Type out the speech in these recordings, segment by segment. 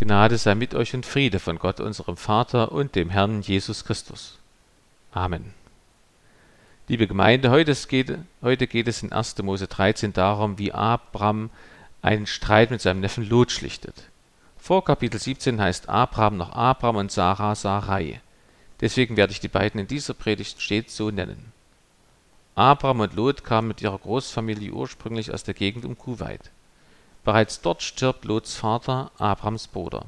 Gnade sei mit euch und Friede von Gott, unserem Vater und dem Herrn Jesus Christus. Amen. Liebe Gemeinde, heute geht, heute geht es in 1. Mose 13 darum, wie Abraham einen Streit mit seinem Neffen Lot schlichtet. Vor Kapitel 17 heißt Abraham noch Abraham und Sarah Sarai. Deswegen werde ich die beiden in dieser Predigt stets so nennen. Abraham und Lot kamen mit ihrer Großfamilie ursprünglich aus der Gegend um Kuwait. Bereits dort stirbt Lots Vater, Abrams Bruder.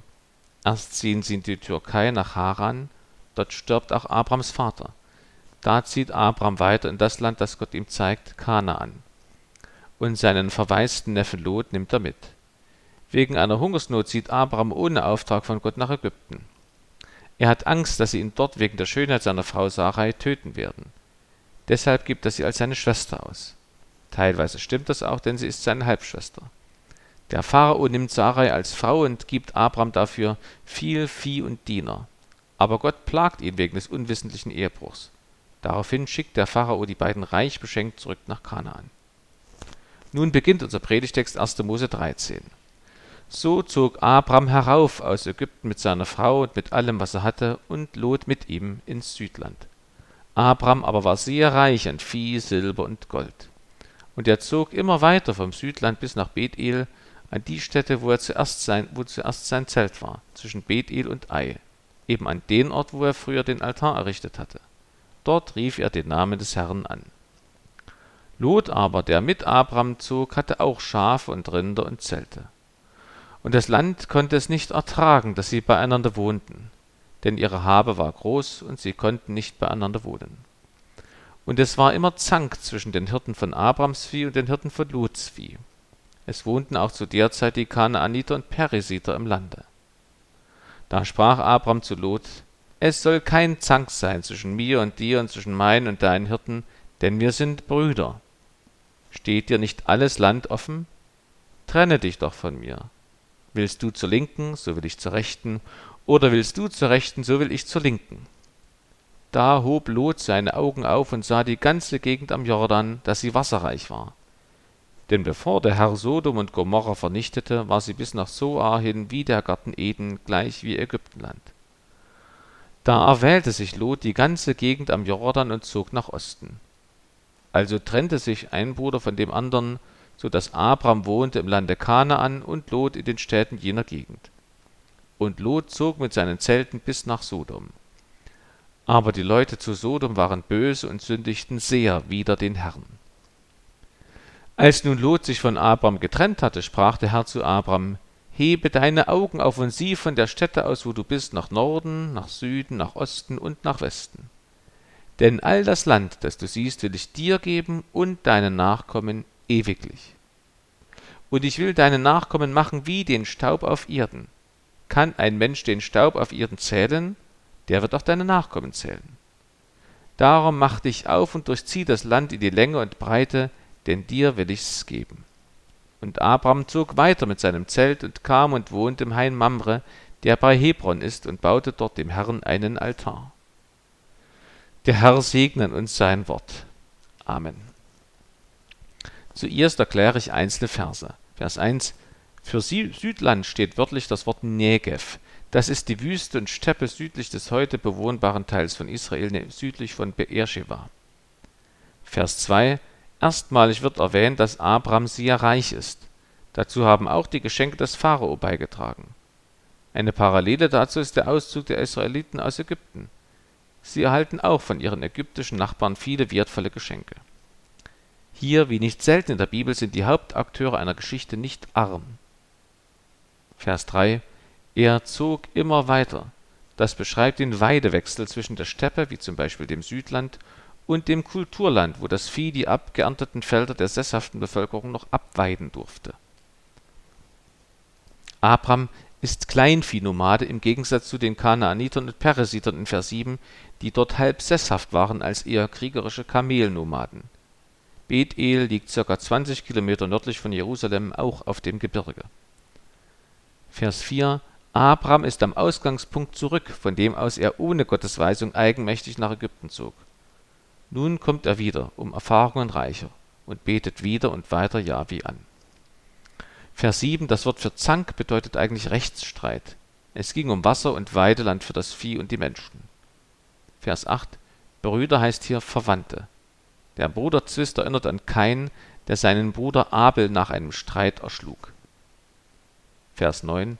Erst ziehen sie in die Türkei nach Haran, dort stirbt auch Abrams Vater. Da zieht Abram weiter in das Land, das Gott ihm zeigt, Kanaan. Und seinen verwaisten Neffen Lot nimmt er mit. Wegen einer Hungersnot zieht Abram ohne Auftrag von Gott nach Ägypten. Er hat Angst, dass sie ihn dort wegen der Schönheit seiner Frau Sarai töten werden. Deshalb gibt er sie als seine Schwester aus. Teilweise stimmt das auch, denn sie ist seine Halbschwester. Der Pharao nimmt Sarai als Frau und gibt Abram dafür viel Vieh und Diener. Aber Gott plagt ihn wegen des unwissentlichen Ehebruchs. Daraufhin schickt der Pharao die beiden reich beschenkt zurück nach Kanaan. Nun beginnt unser Predigtext 1. Mose 13. So zog Abram herauf aus Ägypten mit seiner Frau und mit allem, was er hatte, und Lot mit ihm ins Südland. Abram aber war sehr reich an Vieh, Silber und Gold. Und er zog immer weiter vom Südland bis nach Bethel, an die Stätte, wo, er zuerst sein, wo zuerst sein Zelt war, zwischen Bethel und Ai, eben an den Ort, wo er früher den Altar errichtet hatte. Dort rief er den Namen des Herrn an. Lot aber, der mit Abram zog, hatte auch Schafe und Rinder und Zelte. Und das Land konnte es nicht ertragen, dass sie beieinander wohnten, denn ihre Habe war groß und sie konnten nicht beieinander wohnen. Und es war immer Zank zwischen den Hirten von Abrams Vieh und den Hirten von Lots Vieh. Es wohnten auch zu der Zeit die Kanaaniter und Perisiter im Lande. Da sprach Abram zu Lot: Es soll kein Zank sein zwischen mir und dir und zwischen meinen und deinen Hirten, denn wir sind Brüder. Steht dir nicht alles Land offen? Trenne dich doch von mir. Willst du zur Linken, so will ich zur Rechten, oder willst du zur Rechten, so will ich zur Linken. Da hob Lot seine Augen auf und sah die ganze Gegend am Jordan, dass sie wasserreich war. Denn bevor der Herr Sodom und Gomorra vernichtete, war sie bis nach Soar hin wie der Garten Eden, gleich wie Ägyptenland. Da erwählte sich Lot die ganze Gegend am Jordan und zog nach Osten. Also trennte sich ein Bruder von dem anderen, so dass Abram wohnte im Lande Kanaan und Lot in den Städten jener Gegend. Und Lot zog mit seinen Zelten bis nach Sodom. Aber die Leute zu Sodom waren böse und sündigten sehr wider den Herrn. Als nun Lot sich von Abram getrennt hatte, sprach der Herr zu Abram, Hebe deine Augen auf und sieh von der Stätte aus, wo du bist, nach Norden, nach Süden, nach Osten und nach Westen. Denn all das Land, das du siehst, will ich dir geben und deinen Nachkommen ewiglich. Und ich will deine Nachkommen machen wie den Staub auf Erden. Kann ein Mensch den Staub auf Erden zählen, der wird auch deine Nachkommen zählen. Darum mach dich auf und durchzieh das Land in die Länge und Breite, denn dir will ich's geben. Und Abram zog weiter mit seinem Zelt und kam und wohnte im Hain Mamre, der bei Hebron ist, und baute dort dem Herrn einen Altar. Der Herr segne uns sein Wort. Amen. Zuerst erkläre ich einzelne Verse. Vers 1. Für Südland steht wörtlich das Wort Negev. Das ist die Wüste und Steppe südlich des heute bewohnbaren Teils von Israel, ne, südlich von Beersheba. Vers 2. Erstmalig wird erwähnt, dass Abraham sehr reich ist. Dazu haben auch die Geschenke des Pharao beigetragen. Eine Parallele dazu ist der Auszug der Israeliten aus Ägypten. Sie erhalten auch von ihren ägyptischen Nachbarn viele wertvolle Geschenke. Hier, wie nicht selten in der Bibel, sind die Hauptakteure einer Geschichte nicht arm. Vers 3 Er zog immer weiter. Das beschreibt den Weidewechsel zwischen der Steppe, wie zum Beispiel dem Südland, und dem Kulturland, wo das Vieh die abgeernteten Felder der sesshaften Bevölkerung noch abweiden durfte. Abram ist Kleinviehnomade im Gegensatz zu den Kanaanitern und Peresitern in Vers 7, die dort halb sesshaft waren als eher kriegerische Kamelnomaden. Bethel liegt ca. 20 Kilometer nördlich von Jerusalem, auch auf dem Gebirge. Vers 4 Abram ist am Ausgangspunkt zurück, von dem aus er ohne Gottes Weisung eigenmächtig nach Ägypten zog. Nun kommt er wieder, um Erfahrungen reicher, und betet wieder und weiter Jahwe an. Vers 7, das Wort für Zank bedeutet eigentlich Rechtsstreit. Es ging um Wasser und Weideland für das Vieh und die Menschen. Vers 8 Brüder heißt hier Verwandte. Der Bruderzwist erinnert an Kain, der seinen Bruder Abel nach einem Streit erschlug. Vers 9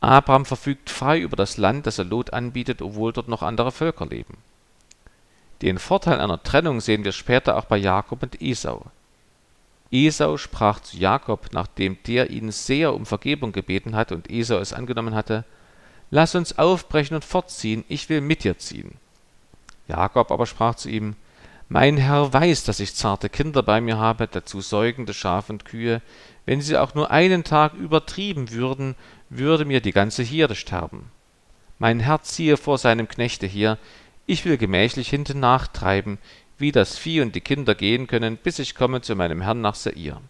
Abraham verfügt frei über das Land, das er Lot anbietet, obwohl dort noch andere Völker leben. Den Vorteil einer Trennung sehen wir später auch bei Jakob und Esau. Esau sprach zu Jakob, nachdem der ihn sehr um Vergebung gebeten hatte und Esau es angenommen hatte, Lass uns aufbrechen und fortziehen, ich will mit dir ziehen. Jakob aber sprach zu ihm, Mein Herr weiß, dass ich zarte Kinder bei mir habe, dazu säugende Schafe und Kühe. Wenn sie auch nur einen Tag übertrieben würden, würde mir die ganze Herde sterben. Mein Herr ziehe vor seinem Knechte hier, ich will gemächlich hinten nachtreiben, wie das Vieh und die Kinder gehen können, bis ich komme zu meinem Herrn nach Seir.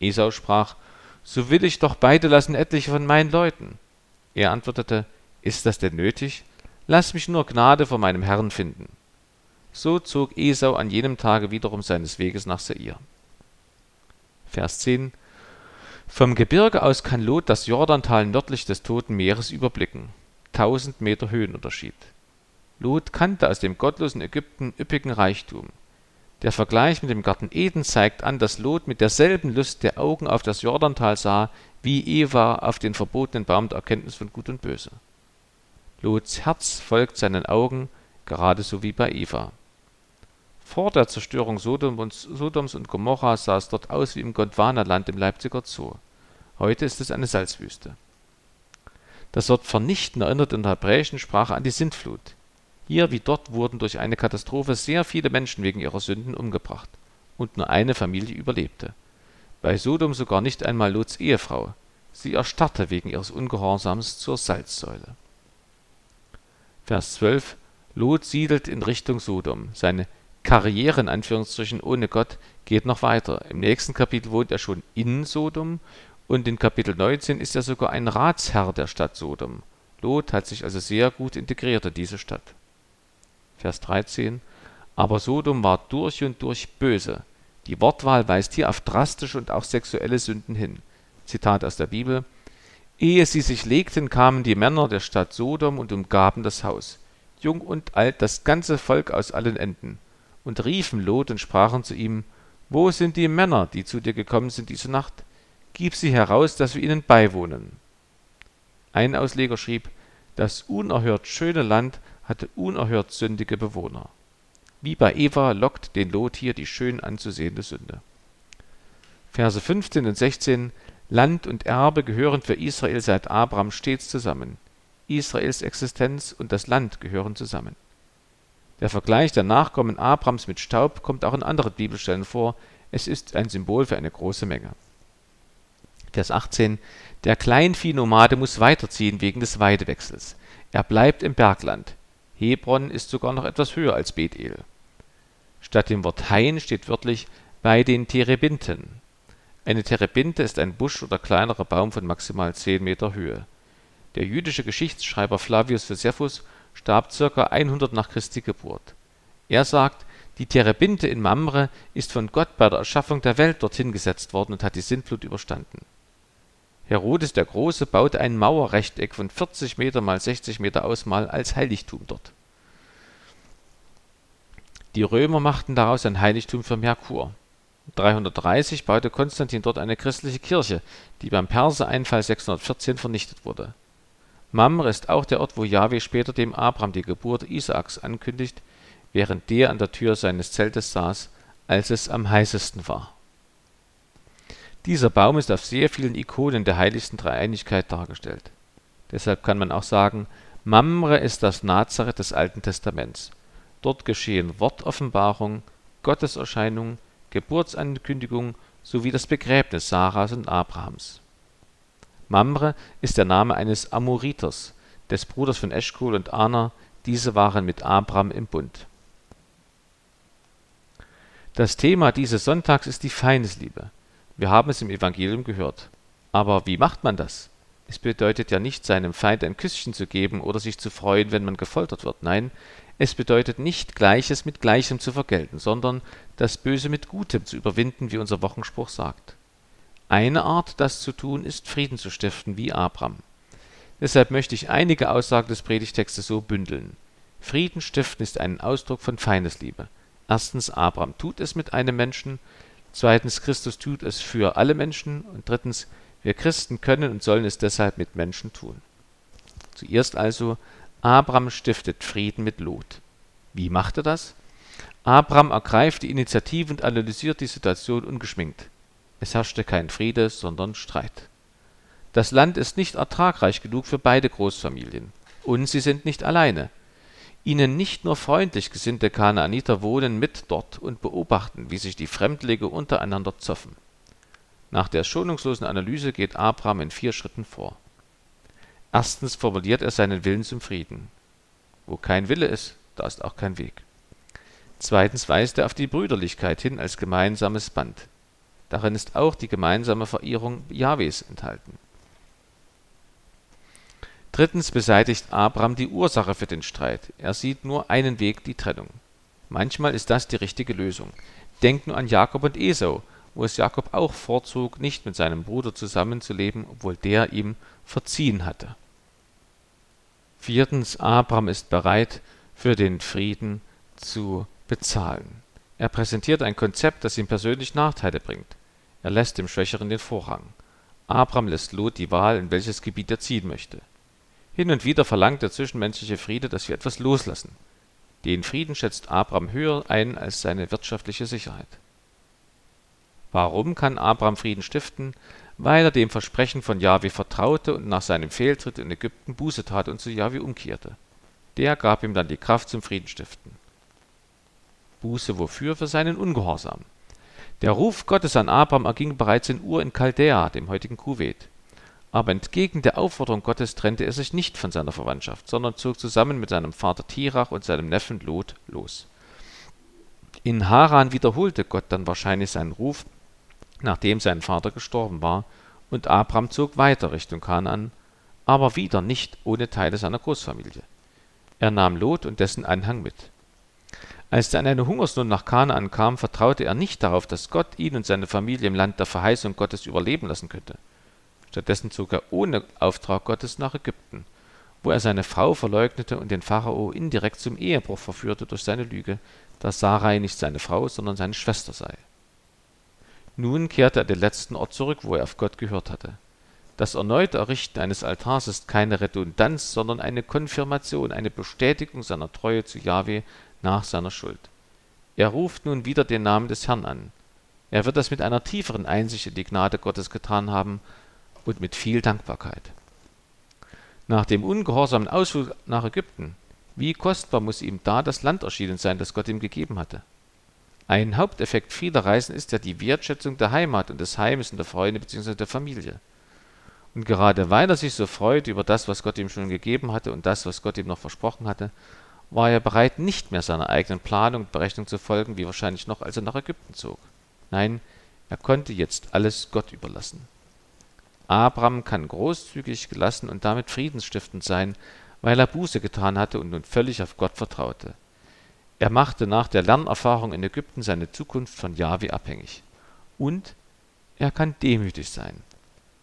Esau sprach, so will ich doch beide lassen etliche von meinen Leuten. Er antwortete, ist das denn nötig? Lass mich nur Gnade vor meinem Herrn finden. So zog Esau an jenem Tage wiederum seines Weges nach Seir. Vers 10 Vom Gebirge aus kann Lot das Jordantal nördlich des Toten Meeres überblicken. Tausend Meter Höhenunterschied. Lot kannte aus dem gottlosen Ägypten üppigen Reichtum. Der Vergleich mit dem Garten Eden zeigt an, dass Lot mit derselben Lust der Augen auf das Jordantal sah, wie Eva auf den verbotenen Baum der Erkenntnis von Gut und Böse. Lots Herz folgt seinen Augen, gerade so wie bei Eva. Vor der Zerstörung Sodoms und Gomorra sah es dort aus wie im Gondwanaland im Leipziger Zoo. Heute ist es eine Salzwüste. Das Wort vernichten erinnert in der hebräischen Sprache an die Sintflut. Hier wie dort wurden durch eine Katastrophe sehr viele Menschen wegen ihrer Sünden umgebracht, und nur eine Familie überlebte. Bei Sodom sogar nicht einmal Lots Ehefrau. Sie erstarrte wegen ihres Ungehorsams zur Salzsäule. Vers 12 Lot siedelt in Richtung Sodom. Seine Karriere in Anführungsstrichen ohne Gott geht noch weiter. Im nächsten Kapitel wohnt er schon in Sodom und in Kapitel 19 ist er sogar ein Ratsherr der Stadt Sodom. Lot hat sich also sehr gut integriert in diese Stadt. Vers 13. Aber Sodom war durch und durch böse. Die Wortwahl weist hier auf drastische und auch sexuelle Sünden hin. Zitat aus der Bibel. Ehe sie sich legten, kamen die Männer der Stadt Sodom und umgaben das Haus. Jung und alt, das ganze Volk aus allen Enden. Und riefen Lot und sprachen zu ihm, Wo sind die Männer, die zu dir gekommen sind diese Nacht? Gib sie heraus, dass wir ihnen beiwohnen. Ein Ausleger schrieb, das unerhört schöne Land hatte unerhört sündige Bewohner. Wie bei Eva lockt den Lot hier die schön anzusehende Sünde. Verse 15 und 16 Land und Erbe gehören für Israel seit Abraham stets zusammen. Israels Existenz und das Land gehören zusammen. Der Vergleich der Nachkommen Abrams mit Staub kommt auch in anderen Bibelstellen vor. Es ist ein Symbol für eine große Menge. Vers 18 Der Kleinviehnomade muss weiterziehen wegen des Weidewechsels. Er bleibt im Bergland. Hebron ist sogar noch etwas höher als Bethel. Statt dem Wort Hain steht wörtlich bei den Terebinten. Eine Terebinte ist ein Busch oder kleinerer Baum von maximal 10 Meter Höhe. Der jüdische Geschichtsschreiber Flavius Josephus starb ca. 100 nach Christi Geburt. Er sagt, die Terebinte in Mamre ist von Gott bei der Erschaffung der Welt dorthin gesetzt worden und hat die Sintflut überstanden Herodes der Große baute ein Mauerrechteck von 40 Meter mal 60 Meter Ausmal als Heiligtum dort. Die Römer machten daraus ein Heiligtum für Merkur. 330 baute Konstantin dort eine christliche Kirche, die beim Persereinfall 614 vernichtet wurde. Mamre ist auch der Ort, wo Jahwe später dem Abraham die Geburt Isaaks ankündigt, während der an der Tür seines Zeltes saß, als es am heißesten war dieser Baum ist auf sehr vielen Ikonen der heiligsten Dreieinigkeit dargestellt. Deshalb kann man auch sagen, Mamre ist das Nazareth des Alten Testaments. Dort geschehen Wortoffenbarung, Gotteserscheinung, Geburtsankündigung sowie das Begräbnis Sarahs und Abrahams. Mamre ist der Name eines Amoriters, des Bruders von Eschkol und Ana, diese waren mit Abraham im Bund. Das Thema dieses Sonntags ist die Feindesliebe. Wir haben es im Evangelium gehört. Aber wie macht man das? Es bedeutet ja nicht, seinem Feind ein Küsschen zu geben oder sich zu freuen, wenn man gefoltert wird. Nein, es bedeutet nicht Gleiches mit Gleichem zu vergelten, sondern das Böse mit Gutem zu überwinden, wie unser Wochenspruch sagt. Eine Art, das zu tun, ist Frieden zu stiften, wie Abraham. Deshalb möchte ich einige Aussagen des Predigtextes so bündeln. Frieden stiften ist ein Ausdruck von Feindesliebe. Erstens, Abraham tut es mit einem Menschen. Zweitens, Christus tut es für alle Menschen. Und drittens, wir Christen können und sollen es deshalb mit Menschen tun. Zuerst also, Abraham stiftet Frieden mit Lot. Wie macht er das? Abraham ergreift die Initiative und analysiert die Situation ungeschminkt. Es herrschte kein Friede, sondern Streit. Das Land ist nicht ertragreich genug für beide Großfamilien. Und sie sind nicht alleine. Ihnen nicht nur freundlich gesinnte Kanaaniter wohnen mit dort und beobachten, wie sich die Fremdlinge untereinander zoffen. Nach der schonungslosen Analyse geht Abraham in vier Schritten vor. Erstens formuliert er seinen Willen zum Frieden. Wo kein Wille ist, da ist auch kein Weg. Zweitens weist er auf die Brüderlichkeit hin als gemeinsames Band. Darin ist auch die gemeinsame Verehrung Jahwes enthalten. Drittens beseitigt Abraham die Ursache für den Streit. Er sieht nur einen Weg, die Trennung. Manchmal ist das die richtige Lösung. Denkt nur an Jakob und Esau, wo es Jakob auch vorzog, nicht mit seinem Bruder zusammenzuleben, obwohl der ihm verziehen hatte. Viertens, Abraham ist bereit, für den Frieden zu bezahlen. Er präsentiert ein Konzept, das ihm persönlich Nachteile bringt. Er lässt dem Schwächeren den Vorrang. Abraham lässt Lot die Wahl, in welches Gebiet er ziehen möchte. Hin und wieder verlangt der zwischenmenschliche Friede, dass wir etwas loslassen. Den Frieden schätzt Abraham höher ein als seine wirtschaftliche Sicherheit. Warum kann Abraham Frieden stiften? Weil er dem Versprechen von Jahwe vertraute und nach seinem Fehltritt in Ägypten Buße tat und zu Jahwe umkehrte. Der gab ihm dann die Kraft zum Friedenstiften. Buße wofür? Für seinen Ungehorsam. Der Ruf Gottes an Abraham erging bereits in Ur in Chaldea, dem heutigen Kuwait. Aber entgegen der Aufforderung Gottes trennte er sich nicht von seiner Verwandtschaft, sondern zog zusammen mit seinem Vater Tirach und seinem Neffen Lot los. In Haran wiederholte Gott dann wahrscheinlich seinen Ruf, nachdem sein Vater gestorben war, und Abraham zog weiter Richtung Kanaan, aber wieder nicht ohne Teile seiner Großfamilie. Er nahm Lot und dessen Anhang mit. Als dann eine Hungersnot nach Kanaan kam, vertraute er nicht darauf, dass Gott ihn und seine Familie im Land der Verheißung Gottes überleben lassen könnte. Stattdessen zog er ohne Auftrag Gottes nach Ägypten, wo er seine Frau verleugnete und den Pharao indirekt zum Ehebruch verführte durch seine Lüge, dass Sarai nicht seine Frau, sondern seine Schwester sei. Nun kehrte er den letzten Ort zurück, wo er auf Gott gehört hatte. Das erneute Errichten eines Altars ist keine Redundanz, sondern eine Konfirmation, eine Bestätigung seiner Treue zu Jahwe nach seiner Schuld. Er ruft nun wieder den Namen des Herrn an. Er wird das mit einer tieferen Einsicht in die Gnade Gottes getan haben und mit viel Dankbarkeit. Nach dem ungehorsamen Ausflug nach Ägypten, wie kostbar muss ihm da das Land erschienen sein, das Gott ihm gegeben hatte. Ein Haupteffekt vieler Reisen ist ja die Wertschätzung der Heimat und des Heimes und der Freunde bzw. der Familie. Und gerade weil er sich so freut über das, was Gott ihm schon gegeben hatte und das, was Gott ihm noch versprochen hatte, war er bereit, nicht mehr seiner eigenen Planung und Berechnung zu folgen, wie wahrscheinlich noch, als er nach Ägypten zog. Nein, er konnte jetzt alles Gott überlassen. Abraham kann großzügig, gelassen und damit friedensstiftend sein, weil er Buße getan hatte und nun völlig auf Gott vertraute. Er machte nach der Lernerfahrung in Ägypten seine Zukunft von Jahwe abhängig. Und er kann demütig sein.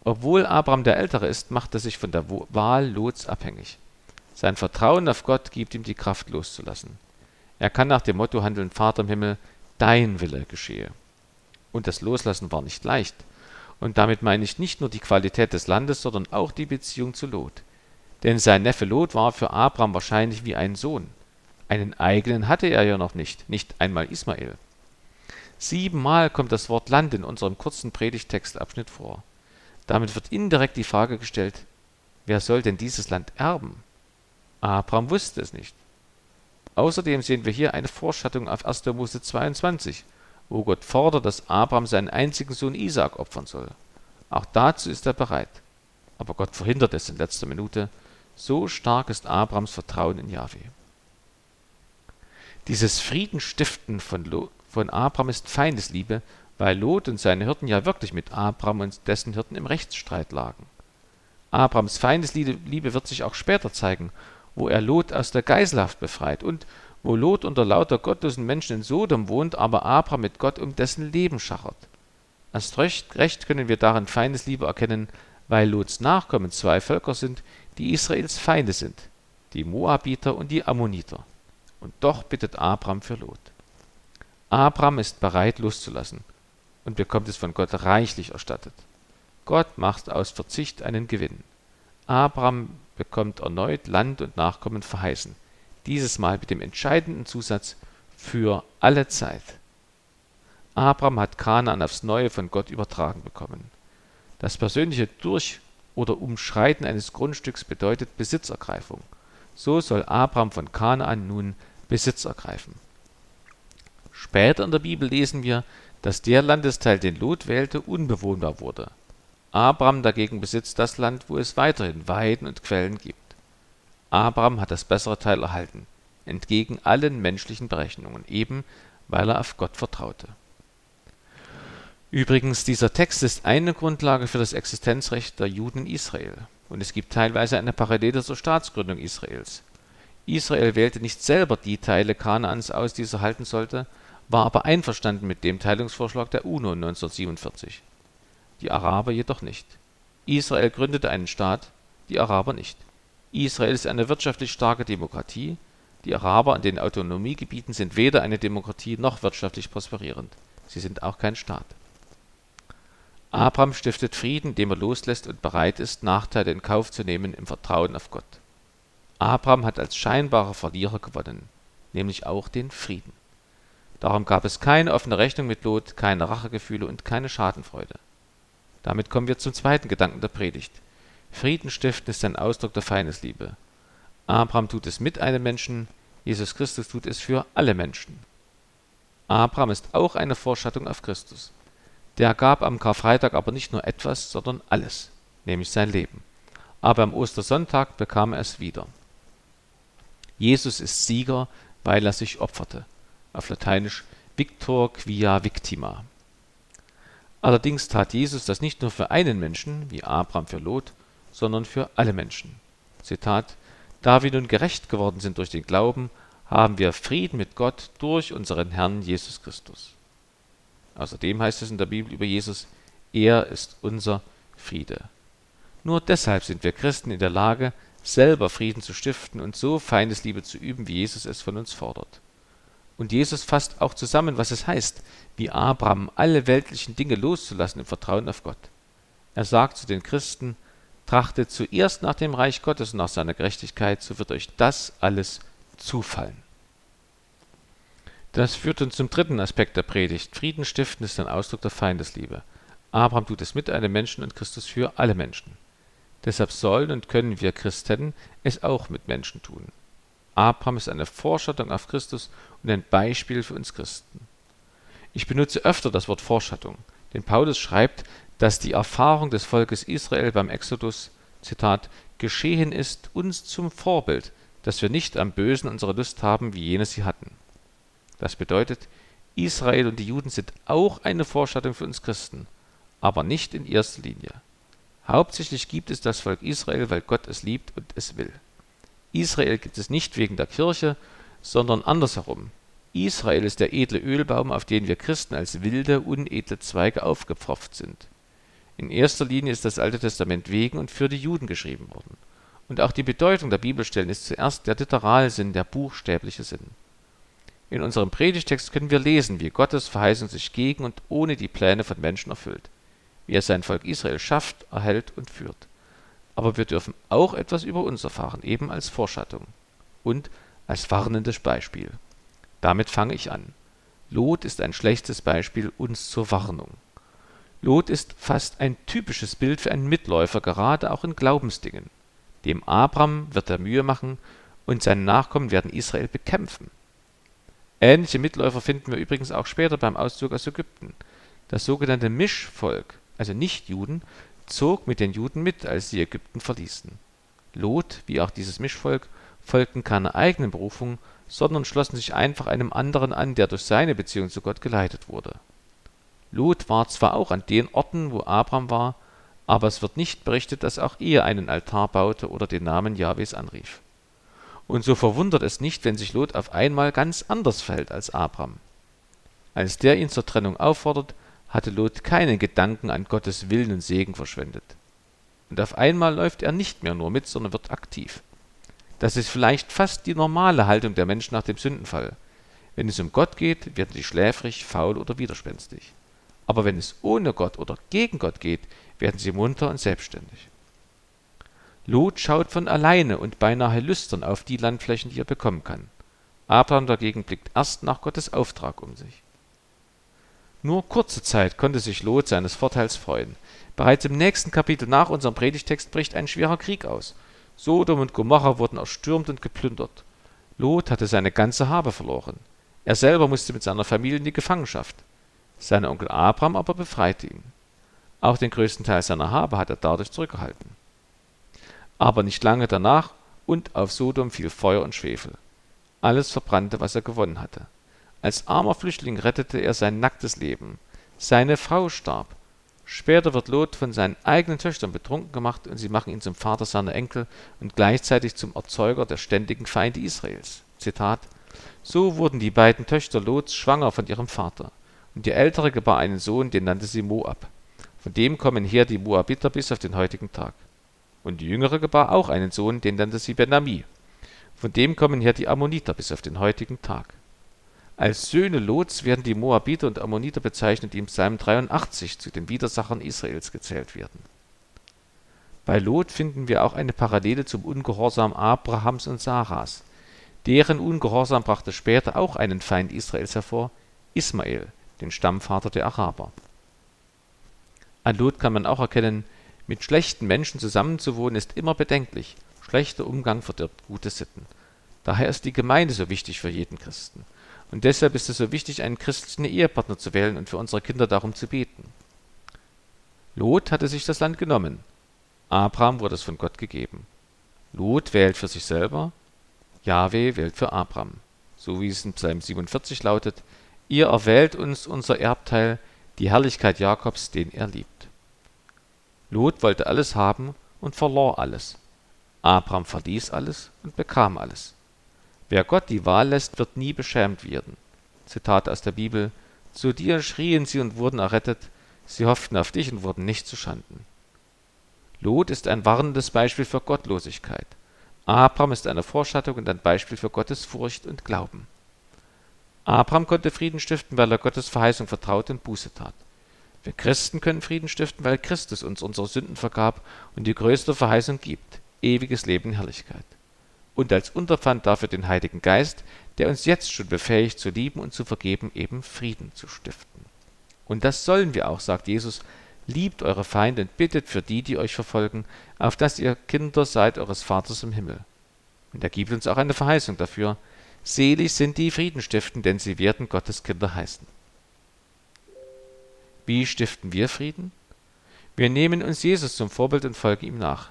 Obwohl Abraham der Ältere ist, macht er sich von der Wahl Lots abhängig. Sein Vertrauen auf Gott gibt ihm die Kraft loszulassen. Er kann nach dem Motto handeln, Vater im Himmel, dein Wille geschehe. Und das Loslassen war nicht leicht. Und damit meine ich nicht nur die Qualität des Landes, sondern auch die Beziehung zu Lot. Denn sein Neffe Lot war für Abraham wahrscheinlich wie ein Sohn. Einen eigenen hatte er ja noch nicht, nicht einmal Ismael. Siebenmal kommt das Wort Land in unserem kurzen Predigtextabschnitt vor. Damit wird indirekt die Frage gestellt, wer soll denn dieses Land erben? Abraham wusste es nicht. Außerdem sehen wir hier eine Vorschattung auf 1. Mose 22, wo Gott fordert, dass Abraham seinen einzigen Sohn Isaak opfern soll. Auch dazu ist er bereit. Aber Gott verhindert es in letzter Minute. So stark ist Abrahams Vertrauen in Yahweh. Dieses Friedenstiften von, von Abraham ist Feindesliebe, weil Lot und seine Hirten ja wirklich mit Abraham und dessen Hirten im Rechtsstreit lagen. Abrahams Feindesliebe wird sich auch später zeigen, wo er Lot aus der Geiselhaft befreit und wo Lot unter lauter gottlosen Menschen in Sodom wohnt, aber Abraham mit Gott um dessen Leben schachert. Erst recht, recht können wir darin Feindesliebe erkennen, weil Lots Nachkommen zwei Völker sind, die Israels Feinde sind, die Moabiter und die Ammoniter. Und doch bittet Abraham für Lot. Abraham ist bereit loszulassen und bekommt es von Gott reichlich erstattet. Gott macht aus Verzicht einen Gewinn. Abraham bekommt erneut Land und Nachkommen verheißen, dieses Mal mit dem entscheidenden Zusatz für alle Zeit. Abraham hat Kanaan aufs Neue von Gott übertragen bekommen. Das persönliche Durch- oder Umschreiten eines Grundstücks bedeutet Besitzergreifung. So soll Abraham von Kanaan nun Besitz ergreifen. Später in der Bibel lesen wir, dass der Landesteil, den Lot wählte, unbewohnbar wurde. Abraham dagegen besitzt das Land, wo es weiterhin Weiden und Quellen gibt. Abraham hat das bessere Teil erhalten, entgegen allen menschlichen Berechnungen, eben weil er auf Gott vertraute. Übrigens, dieser Text ist eine Grundlage für das Existenzrecht der Juden in Israel. Und es gibt teilweise eine Parallele zur Staatsgründung Israels. Israel wählte nicht selber die Teile Kanaans aus, die es erhalten sollte, war aber einverstanden mit dem Teilungsvorschlag der UNO 1947. Die Araber jedoch nicht. Israel gründete einen Staat, die Araber nicht. Israel ist eine wirtschaftlich starke Demokratie, die Araber an den Autonomiegebieten sind weder eine Demokratie noch wirtschaftlich prosperierend. Sie sind auch kein Staat Abraham stiftet Frieden, indem er loslässt und bereit ist, Nachteile in Kauf zu nehmen im Vertrauen auf Gott. Abraham hat als scheinbarer Verlierer gewonnen, nämlich auch den Frieden. Darum gab es keine offene Rechnung mit Lot, keine Rachegefühle und keine Schadenfreude. Damit kommen wir zum zweiten Gedanken der Predigt. Frieden stiften ist ein Ausdruck der Feindesliebe. Abraham tut es mit einem Menschen, Jesus Christus tut es für alle Menschen. Abraham ist auch eine Vorschattung auf Christus. Der gab am Karfreitag aber nicht nur etwas, sondern alles, nämlich sein Leben. Aber am Ostersonntag bekam er es wieder. Jesus ist Sieger, weil er sich opferte. Auf Lateinisch Victor quia victima. Allerdings tat Jesus das nicht nur für einen Menschen, wie Abraham für Lot, sondern für alle Menschen. Zitat: Da wir nun gerecht geworden sind durch den Glauben, haben wir Frieden mit Gott durch unseren Herrn Jesus Christus. Außerdem heißt es in der Bibel über Jesus, er ist unser Friede. Nur deshalb sind wir Christen in der Lage, selber Frieden zu stiften und so Feindesliebe zu üben, wie Jesus es von uns fordert. Und Jesus fasst auch zusammen, was es heißt, wie Abraham alle weltlichen Dinge loszulassen im Vertrauen auf Gott. Er sagt zu den Christen, trachtet zuerst nach dem Reich Gottes und nach seiner Gerechtigkeit, so wird euch das alles zufallen. Das führt uns zum dritten Aspekt der Predigt. Frieden stiften ist ein Ausdruck der Feindesliebe. Abraham tut es mit einem Menschen und Christus für alle Menschen. Deshalb sollen und können wir Christen es auch mit Menschen tun. Abraham ist eine Vorschattung auf Christus und ein Beispiel für uns Christen. Ich benutze öfter das Wort Vorschattung, denn Paulus schreibt, dass die Erfahrung des Volkes Israel beim Exodus, Zitat, geschehen ist uns zum Vorbild, dass wir nicht am Bösen unsere Lust haben, wie jene sie hatten. Das bedeutet, Israel und die Juden sind auch eine Vorstattung für uns Christen, aber nicht in erster Linie. Hauptsächlich gibt es das Volk Israel, weil Gott es liebt und es will. Israel gibt es nicht wegen der Kirche, sondern andersherum. Israel ist der edle Ölbaum, auf den wir Christen als wilde, unedle Zweige aufgepfropft sind. In erster Linie ist das Alte Testament wegen und für die Juden geschrieben worden. Und auch die Bedeutung der Bibelstellen ist zuerst der Literalsinn, der buchstäbliche Sinn. In unserem Predigtext können wir lesen, wie Gottes Verheißung sich gegen und ohne die Pläne von Menschen erfüllt, wie er sein Volk Israel schafft, erhält und führt. Aber wir dürfen auch etwas über uns erfahren, eben als Vorschattung und als warnendes Beispiel. Damit fange ich an. Lot ist ein schlechtes Beispiel uns zur Warnung. Lot ist fast ein typisches Bild für einen Mitläufer, gerade auch in Glaubensdingen. Dem Abraham wird er Mühe machen und seine Nachkommen werden Israel bekämpfen. Ähnliche Mitläufer finden wir übrigens auch später beim Auszug aus Ägypten. Das sogenannte Mischvolk, also Nichtjuden, zog mit den Juden mit, als sie Ägypten verließen. Lot, wie auch dieses Mischvolk, folgten keiner eigenen Berufung, sondern schlossen sich einfach einem anderen an, der durch seine Beziehung zu Gott geleitet wurde. Lot war zwar auch an den Orten, wo Abraham war, aber es wird nicht berichtet, dass auch er einen Altar baute oder den Namen Jahwes anrief und so verwundert es nicht, wenn sich Lot auf einmal ganz anders verhält als Abraham. Als der ihn zur Trennung auffordert, hatte Lot keinen Gedanken an Gottes Willen und Segen verschwendet. Und auf einmal läuft er nicht mehr nur mit, sondern wird aktiv. Das ist vielleicht fast die normale Haltung der Menschen nach dem Sündenfall. Wenn es um Gott geht, werden sie schläfrig, faul oder widerspenstig. Aber wenn es ohne Gott oder gegen Gott geht, werden sie munter und selbstständig. Lot schaut von alleine und beinahe lüstern auf die Landflächen, die er bekommen kann. Abraham dagegen blickt erst nach Gottes Auftrag um sich. Nur kurze Zeit konnte sich Lot seines Vorteils freuen. Bereits im nächsten Kapitel nach unserem Predigtext bricht ein schwerer Krieg aus. Sodom und Gomorra wurden erstürmt und geplündert. Lot hatte seine ganze Habe verloren. Er selber musste mit seiner Familie in die Gefangenschaft. Sein Onkel Abraham aber befreite ihn. Auch den größten Teil seiner Habe hat er dadurch zurückgehalten. Aber nicht lange danach und auf Sodom fiel Feuer und Schwefel. Alles verbrannte, was er gewonnen hatte. Als armer Flüchtling rettete er sein nacktes Leben. Seine Frau starb. Später wird Lot von seinen eigenen Töchtern betrunken gemacht und sie machen ihn zum Vater seiner Enkel und gleichzeitig zum Erzeuger der ständigen Feinde Israels. Zitat So wurden die beiden Töchter Lots schwanger von ihrem Vater. Und die ältere gebar einen Sohn, den nannte sie Moab. Von dem kommen her die Moabiter bis auf den heutigen Tag. Und die jüngere gebar auch einen Sohn, den nannte sie Benami. Von dem kommen her die Ammoniter bis auf den heutigen Tag. Als Söhne Lots werden die Moabiter und Ammoniter bezeichnet, die im Psalm 83 zu den Widersachern Israels gezählt werden. Bei Lot finden wir auch eine Parallele zum Ungehorsam Abrahams und Saras. Deren Ungehorsam brachte später auch einen Feind Israels hervor, Ismael, den Stammvater der Araber. An Lot kann man auch erkennen, mit schlechten Menschen zusammenzuwohnen ist immer bedenklich. Schlechter Umgang verdirbt gute Sitten. Daher ist die Gemeinde so wichtig für jeden Christen. Und deshalb ist es so wichtig, einen christlichen Ehepartner zu wählen und für unsere Kinder darum zu beten. Lot hatte sich das Land genommen. Abraham wurde es von Gott gegeben. Lot wählt für sich selber, Jahwe wählt für Abraham. So wie es in Psalm 47 lautet, ihr erwählt uns unser Erbteil, die Herrlichkeit Jakobs, den er liebt. Lot wollte alles haben und verlor alles. Abraham verließ alles und bekam alles. Wer Gott die Wahl lässt, wird nie beschämt werden. Zitat aus der Bibel: Zu dir schrien sie und wurden errettet, sie hofften auf dich und wurden nicht zu Schanden. Lot ist ein warnendes Beispiel für Gottlosigkeit. Abraham ist eine Vorschattung und ein Beispiel für Gottes Furcht und Glauben. Abraham konnte Frieden stiften, weil er Gottes Verheißung vertraute und Buße tat. Wir Christen können Frieden stiften, weil Christus uns unsere Sünden vergab und die größte Verheißung gibt, ewiges Leben in Herrlichkeit. Und als Unterpfand dafür den Heiligen Geist, der uns jetzt schon befähigt zu lieben und zu vergeben, eben Frieden zu stiften. Und das sollen wir auch, sagt Jesus, liebt eure Feinde und bittet für die, die euch verfolgen, auf dass ihr Kinder seid eures Vaters im Himmel. Und er gibt uns auch eine Verheißung dafür, selig sind die Frieden stiften, denn sie werden Gottes Kinder heißen. Wie stiften wir Frieden? Wir nehmen uns Jesus zum Vorbild und folgen ihm nach.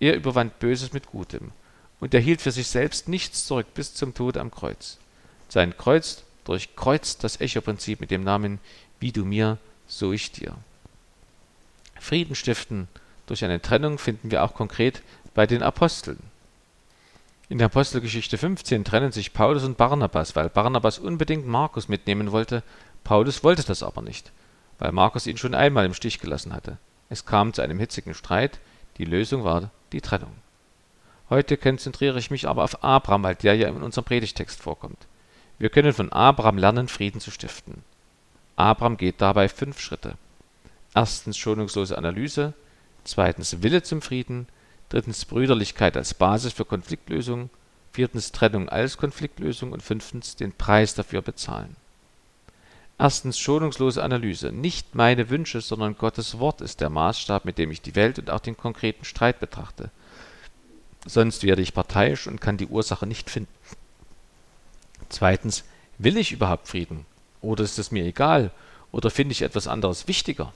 Er überwand Böses mit Gutem und er hielt für sich selbst nichts zurück bis zum Tod am Kreuz. Sein Kreuz durchkreuzt das Echo-Prinzip mit dem Namen Wie du mir, so ich dir. Frieden stiften durch eine Trennung finden wir auch konkret bei den Aposteln. In der Apostelgeschichte 15 trennen sich Paulus und Barnabas, weil Barnabas unbedingt Markus mitnehmen wollte. Paulus wollte das aber nicht weil Markus ihn schon einmal im Stich gelassen hatte. Es kam zu einem hitzigen Streit, die Lösung war die Trennung. Heute konzentriere ich mich aber auf Abraham, weil der ja in unserem Predigtext vorkommt. Wir können von Abraham lernen, Frieden zu stiften. Abraham geht dabei fünf Schritte. Erstens schonungslose Analyse, zweitens Wille zum Frieden, drittens Brüderlichkeit als Basis für Konfliktlösung, viertens Trennung als Konfliktlösung und fünftens den Preis dafür bezahlen. Erstens schonungslose Analyse. Nicht meine Wünsche, sondern Gottes Wort ist der Maßstab, mit dem ich die Welt und auch den konkreten Streit betrachte. Sonst werde ich parteiisch und kann die Ursache nicht finden. Zweitens, will ich überhaupt Frieden? Oder ist es mir egal? Oder finde ich etwas anderes wichtiger?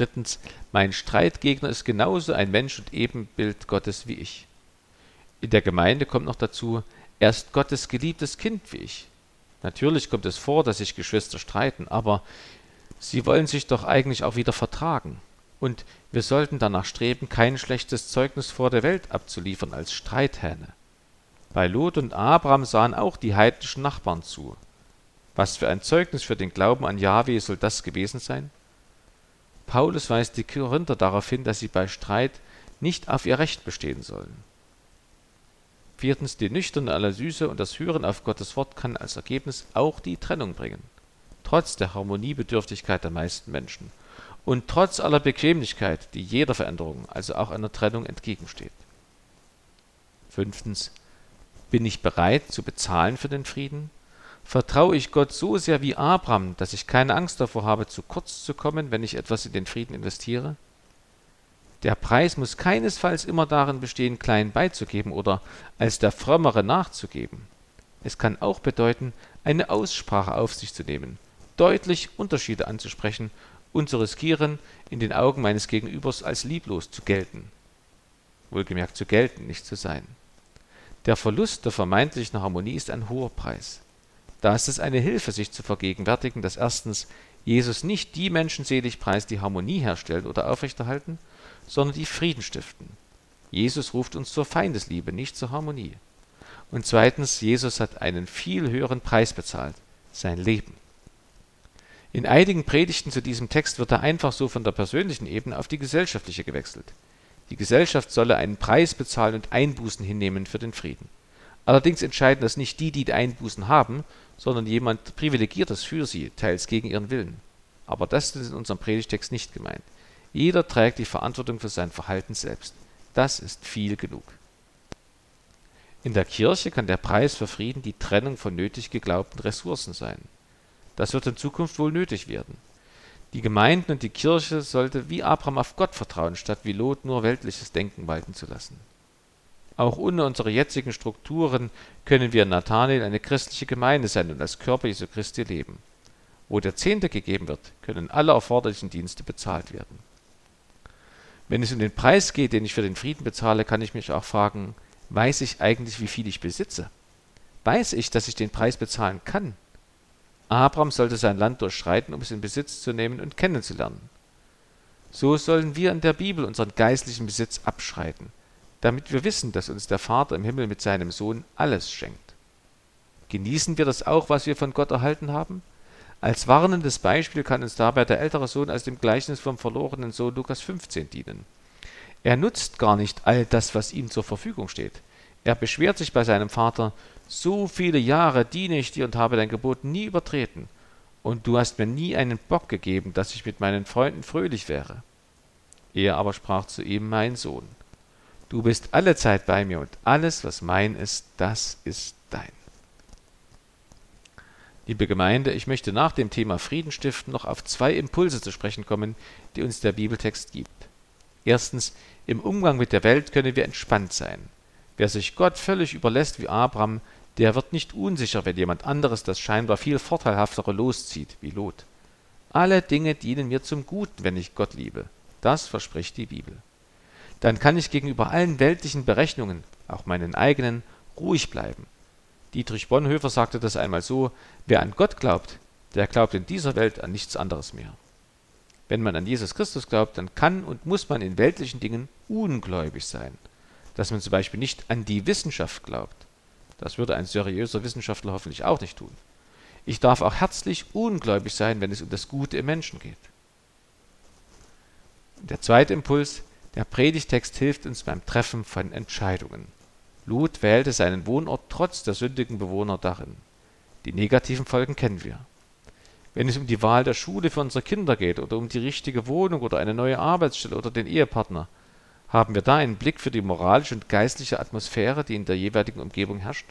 Drittens, mein Streitgegner ist genauso ein Mensch und Ebenbild Gottes wie ich. In der Gemeinde kommt noch dazu, er ist Gottes geliebtes Kind wie ich. Natürlich kommt es vor, dass sich Geschwister streiten, aber sie wollen sich doch eigentlich auch wieder vertragen. Und wir sollten danach streben, kein schlechtes Zeugnis vor der Welt abzuliefern als Streithähne. Bei Lot und Abraham sahen auch die heidnischen Nachbarn zu. Was für ein Zeugnis für den Glauben an Jahwe soll das gewesen sein? Paulus weist die Korinther darauf hin, dass sie bei Streit nicht auf ihr Recht bestehen sollen. Viertens, die nüchterne Analyse und das Hören auf Gottes Wort kann als Ergebnis auch die Trennung bringen. Trotz der Harmoniebedürftigkeit der meisten Menschen und trotz aller Bequemlichkeit, die jeder Veränderung, also auch einer Trennung, entgegensteht. Fünftens, bin ich bereit zu bezahlen für den Frieden? Vertraue ich Gott so sehr wie Abraham, dass ich keine Angst davor habe, zu kurz zu kommen, wenn ich etwas in den Frieden investiere? Der Preis muss keinesfalls immer darin bestehen, klein beizugeben oder als der Frömmere nachzugeben. Es kann auch bedeuten, eine Aussprache auf sich zu nehmen, deutlich Unterschiede anzusprechen und zu riskieren, in den Augen meines Gegenübers als lieblos zu gelten. Wohlgemerkt zu gelten, nicht zu sein. Der Verlust der vermeintlichen Harmonie ist ein hoher Preis. Da ist es eine Hilfe, sich zu vergegenwärtigen, dass erstens Jesus nicht die Menschen selig preist, die Harmonie herstellen oder aufrechterhalten, sondern die Frieden stiften. Jesus ruft uns zur Feindesliebe, nicht zur Harmonie. Und zweitens, Jesus hat einen viel höheren Preis bezahlt, sein Leben. In einigen Predigten zu diesem Text wird er einfach so von der persönlichen Ebene auf die gesellschaftliche gewechselt. Die Gesellschaft solle einen Preis bezahlen und Einbußen hinnehmen für den Frieden. Allerdings entscheiden das nicht die, die Einbußen haben, sondern jemand Privilegiertes für sie, teils gegen ihren Willen. Aber das ist in unserem Predigtext nicht gemeint. Jeder trägt die Verantwortung für sein Verhalten selbst. Das ist viel genug. In der Kirche kann der Preis für Frieden die Trennung von nötig geglaubten Ressourcen sein. Das wird in Zukunft wohl nötig werden. Die Gemeinden und die Kirche sollte wie Abraham auf Gott vertrauen, statt wie Lot nur weltliches Denken walten zu lassen. Auch ohne unsere jetzigen Strukturen können wir in Nathanael eine christliche Gemeinde sein und als Körper Jesu Christi leben. Wo der Zehnte gegeben wird, können alle erforderlichen Dienste bezahlt werden. Wenn es um den Preis geht, den ich für den Frieden bezahle, kann ich mich auch fragen, weiß ich eigentlich, wie viel ich besitze? Weiß ich, dass ich den Preis bezahlen kann? Abraham sollte sein Land durchschreiten, um es in Besitz zu nehmen und kennenzulernen. So sollen wir in der Bibel unseren geistlichen Besitz abschreiten, damit wir wissen, dass uns der Vater im Himmel mit seinem Sohn alles schenkt. Genießen wir das auch, was wir von Gott erhalten haben? Als warnendes Beispiel kann uns dabei der ältere Sohn aus dem Gleichnis vom verlorenen Sohn Lukas 15 dienen. Er nutzt gar nicht all das, was ihm zur Verfügung steht. Er beschwert sich bei seinem Vater, so viele Jahre diene ich dir und habe dein Gebot nie übertreten, und du hast mir nie einen Bock gegeben, dass ich mit meinen Freunden fröhlich wäre. Er aber sprach zu ihm, mein Sohn, du bist alle Zeit bei mir, und alles, was mein ist, das ist dein. Liebe Gemeinde, ich möchte nach dem Thema Frieden stiften noch auf zwei Impulse zu sprechen kommen, die uns der Bibeltext gibt. Erstens, im Umgang mit der Welt können wir entspannt sein. Wer sich Gott völlig überlässt wie Abraham, der wird nicht unsicher, wenn jemand anderes das scheinbar viel vorteilhaftere loszieht, wie Lot. Alle Dinge dienen mir zum Guten, wenn ich Gott liebe. Das verspricht die Bibel. Dann kann ich gegenüber allen weltlichen Berechnungen, auch meinen eigenen, ruhig bleiben. Dietrich Bonhoeffer sagte das einmal so, wer an Gott glaubt, der glaubt in dieser Welt an nichts anderes mehr. Wenn man an Jesus Christus glaubt, dann kann und muss man in weltlichen Dingen ungläubig sein. Dass man zum Beispiel nicht an die Wissenschaft glaubt. Das würde ein seriöser Wissenschaftler hoffentlich auch nicht tun. Ich darf auch herzlich ungläubig sein, wenn es um das Gute im Menschen geht. Der zweite Impuls, der Predigtext hilft uns beim Treffen von Entscheidungen. Lot wählte seinen Wohnort trotz der sündigen Bewohner darin. Die negativen Folgen kennen wir. Wenn es um die Wahl der Schule für unsere Kinder geht oder um die richtige Wohnung oder eine neue Arbeitsstelle oder den Ehepartner, haben wir da einen Blick für die moralische und geistliche Atmosphäre, die in der jeweiligen Umgebung herrscht?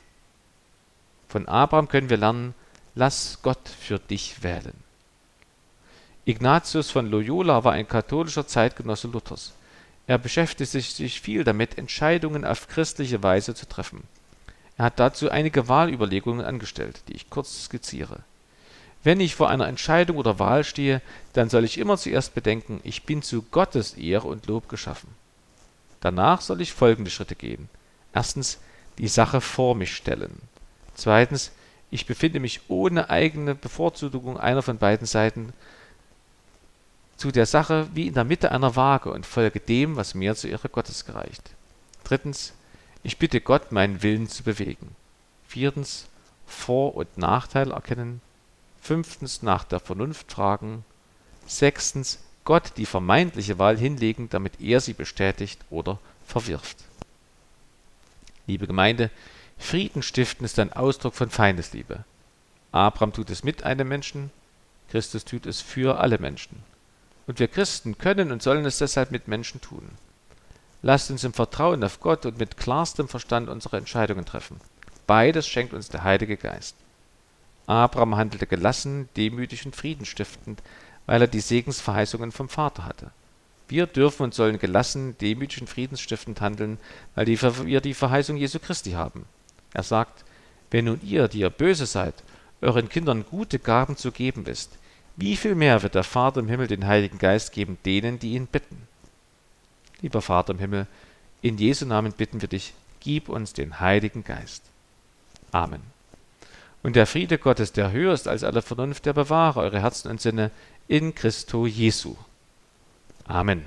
Von Abraham können wir lernen, lass Gott für dich wählen. Ignatius von Loyola war ein katholischer Zeitgenosse Luthers. Er beschäftigte sich viel damit, Entscheidungen auf christliche Weise zu treffen. Er hat dazu einige Wahlüberlegungen angestellt, die ich kurz skizziere. Wenn ich vor einer Entscheidung oder Wahl stehe, dann soll ich immer zuerst bedenken, ich bin zu Gottes Ehre und Lob geschaffen. Danach soll ich folgende Schritte gehen. Erstens, die Sache vor mich stellen. Zweitens, ich befinde mich ohne eigene Bevorzugung einer von beiden Seiten zu der Sache wie in der Mitte einer Waage und folge dem, was mir zur Ehre Gottes gereicht. Drittens, ich bitte Gott, meinen Willen zu bewegen. Viertens, Vor- und Nachteil erkennen. Fünftens, nach der Vernunft fragen. Sechstens, Gott die vermeintliche Wahl hinlegen, damit er sie bestätigt oder verwirft. Liebe Gemeinde, Frieden stiften ist ein Ausdruck von Feindesliebe. Abraham tut es mit einem Menschen, Christus tut es für alle Menschen. Und wir Christen können und sollen es deshalb mit Menschen tun. Lasst uns im Vertrauen auf Gott und mit klarstem Verstand unsere Entscheidungen treffen. Beides schenkt uns der Heilige Geist. Abraham handelte gelassen, demütig und friedenstiftend, weil er die Segensverheißungen vom Vater hatte. Wir dürfen und sollen gelassen, demütig und friedensstiftend handeln, weil wir die Verheißung Jesu Christi haben. Er sagt, wenn nun ihr, die ihr böse seid, euren Kindern gute Gaben zu geben wisst, wie viel mehr wird der Vater im Himmel den Heiligen Geist geben denen, die ihn bitten? Lieber Vater im Himmel, in Jesu Namen bitten wir dich, gib uns den Heiligen Geist. Amen. Und der Friede Gottes, der höher ist als alle Vernunft, der bewahre eure Herzen und Sinne in Christo Jesu. Amen.